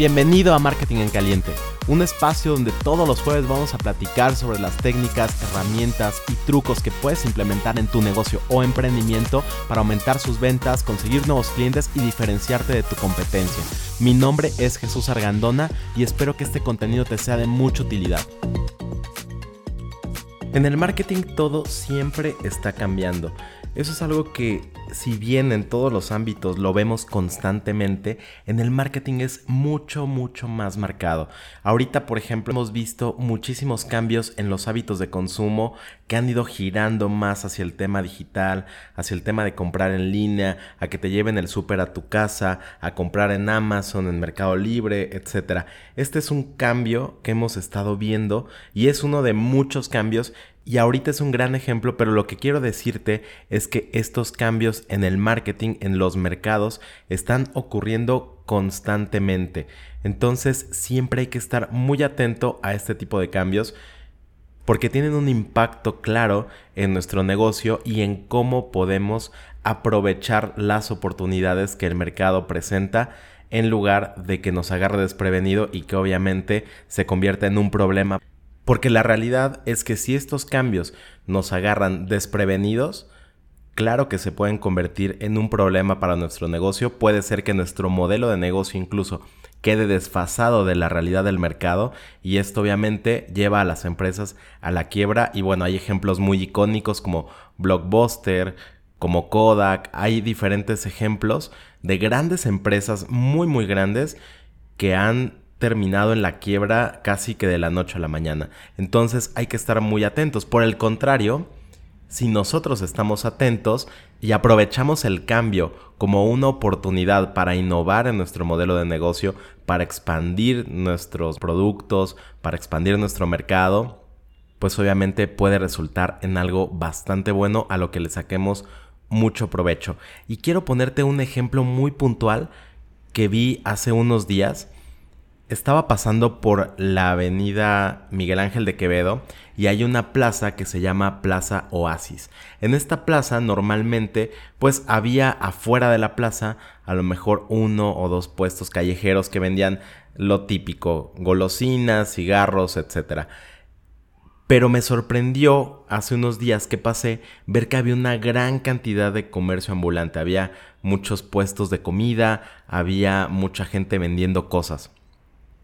Bienvenido a Marketing en Caliente, un espacio donde todos los jueves vamos a platicar sobre las técnicas, herramientas y trucos que puedes implementar en tu negocio o emprendimiento para aumentar sus ventas, conseguir nuevos clientes y diferenciarte de tu competencia. Mi nombre es Jesús Argandona y espero que este contenido te sea de mucha utilidad. En el marketing todo siempre está cambiando. Eso es algo que si bien en todos los ámbitos lo vemos constantemente, en el marketing es mucho, mucho más marcado. Ahorita, por ejemplo, hemos visto muchísimos cambios en los hábitos de consumo que han ido girando más hacia el tema digital, hacia el tema de comprar en línea, a que te lleven el súper a tu casa, a comprar en Amazon, en Mercado Libre, etc. Este es un cambio que hemos estado viendo y es uno de muchos cambios y ahorita es un gran ejemplo, pero lo que quiero decirte es que estos cambios en el marketing, en los mercados, están ocurriendo constantemente. Entonces siempre hay que estar muy atento a este tipo de cambios porque tienen un impacto claro en nuestro negocio y en cómo podemos aprovechar las oportunidades que el mercado presenta en lugar de que nos agarre desprevenido y que obviamente se convierta en un problema porque la realidad es que si estos cambios nos agarran desprevenidos, claro que se pueden convertir en un problema para nuestro negocio. Puede ser que nuestro modelo de negocio incluso quede desfasado de la realidad del mercado y esto obviamente lleva a las empresas a la quiebra y bueno, hay ejemplos muy icónicos como Blockbuster, como Kodak, hay diferentes ejemplos de grandes empresas muy muy grandes que han terminado en la quiebra casi que de la noche a la mañana. Entonces hay que estar muy atentos. Por el contrario, si nosotros estamos atentos y aprovechamos el cambio como una oportunidad para innovar en nuestro modelo de negocio, para expandir nuestros productos, para expandir nuestro mercado, pues obviamente puede resultar en algo bastante bueno a lo que le saquemos mucho provecho. Y quiero ponerte un ejemplo muy puntual que vi hace unos días estaba pasando por la avenida Miguel Ángel de Quevedo y hay una plaza que se llama Plaza Oasis. En esta plaza normalmente pues había afuera de la plaza a lo mejor uno o dos puestos callejeros que vendían lo típico, golosinas, cigarros, etc. Pero me sorprendió hace unos días que pasé ver que había una gran cantidad de comercio ambulante, había muchos puestos de comida, había mucha gente vendiendo cosas.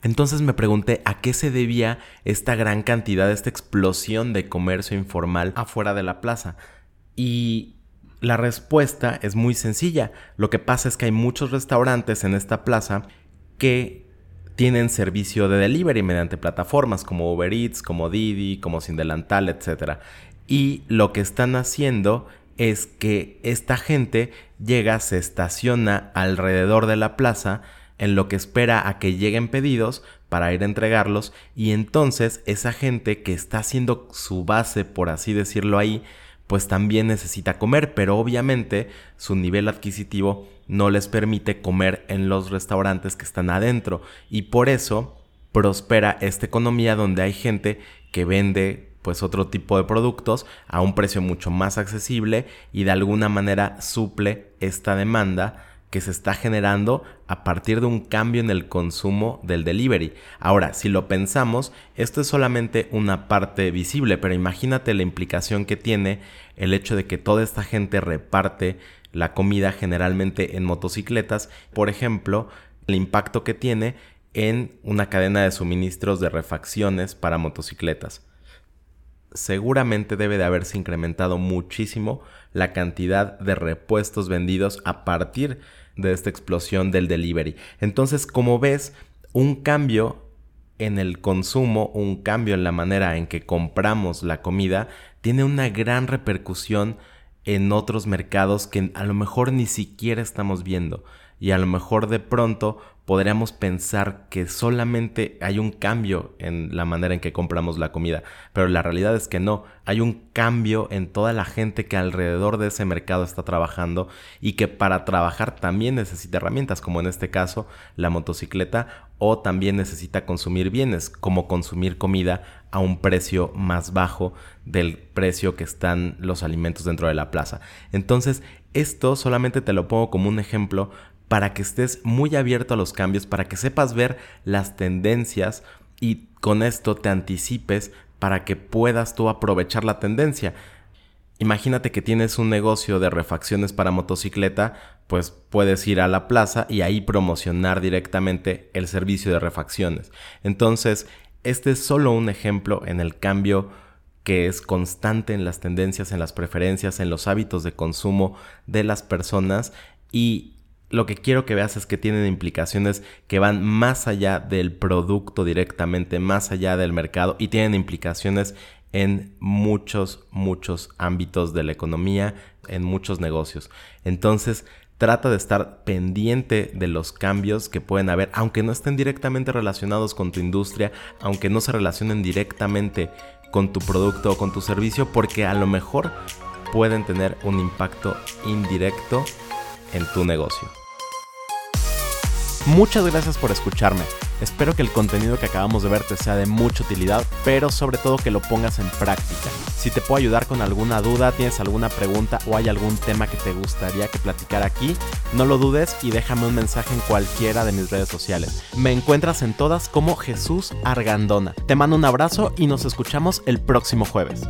Entonces me pregunté a qué se debía esta gran cantidad, esta explosión de comercio informal afuera de la plaza. Y la respuesta es muy sencilla. Lo que pasa es que hay muchos restaurantes en esta plaza que tienen servicio de delivery mediante plataformas como Uber Eats, como Didi, como Sin Delantal, etc. Y lo que están haciendo es que esta gente llega, se estaciona alrededor de la plaza, en lo que espera a que lleguen pedidos para ir a entregarlos y entonces esa gente que está haciendo su base, por así decirlo ahí, pues también necesita comer, pero obviamente su nivel adquisitivo no les permite comer en los restaurantes que están adentro y por eso prospera esta economía donde hay gente que vende pues otro tipo de productos a un precio mucho más accesible y de alguna manera suple esta demanda que se está generando a partir de un cambio en el consumo del delivery. Ahora, si lo pensamos, esto es solamente una parte visible, pero imagínate la implicación que tiene el hecho de que toda esta gente reparte la comida generalmente en motocicletas, por ejemplo, el impacto que tiene en una cadena de suministros de refacciones para motocicletas seguramente debe de haberse incrementado muchísimo la cantidad de repuestos vendidos a partir de esta explosión del delivery. Entonces, como ves, un cambio en el consumo, un cambio en la manera en que compramos la comida, tiene una gran repercusión en otros mercados que a lo mejor ni siquiera estamos viendo y a lo mejor de pronto podríamos pensar que solamente hay un cambio en la manera en que compramos la comida, pero la realidad es que no, hay un cambio en toda la gente que alrededor de ese mercado está trabajando y que para trabajar también necesita herramientas, como en este caso la motocicleta, o también necesita consumir bienes, como consumir comida a un precio más bajo del precio que están los alimentos dentro de la plaza. Entonces, esto solamente te lo pongo como un ejemplo para que estés muy abierto a los cambios, para que sepas ver las tendencias y con esto te anticipes para que puedas tú aprovechar la tendencia. Imagínate que tienes un negocio de refacciones para motocicleta, pues puedes ir a la plaza y ahí promocionar directamente el servicio de refacciones. Entonces, este es solo un ejemplo en el cambio que es constante en las tendencias, en las preferencias, en los hábitos de consumo de las personas y lo que quiero que veas es que tienen implicaciones que van más allá del producto directamente, más allá del mercado y tienen implicaciones en muchos, muchos ámbitos de la economía, en muchos negocios. Entonces, trata de estar pendiente de los cambios que pueden haber, aunque no estén directamente relacionados con tu industria, aunque no se relacionen directamente con tu producto o con tu servicio, porque a lo mejor pueden tener un impacto indirecto en tu negocio. Muchas gracias por escucharme. Espero que el contenido que acabamos de ver te sea de mucha utilidad, pero sobre todo que lo pongas en práctica. Si te puedo ayudar con alguna duda, tienes alguna pregunta o hay algún tema que te gustaría que platicara aquí, no lo dudes y déjame un mensaje en cualquiera de mis redes sociales. Me encuentras en todas como Jesús Argandona. Te mando un abrazo y nos escuchamos el próximo jueves.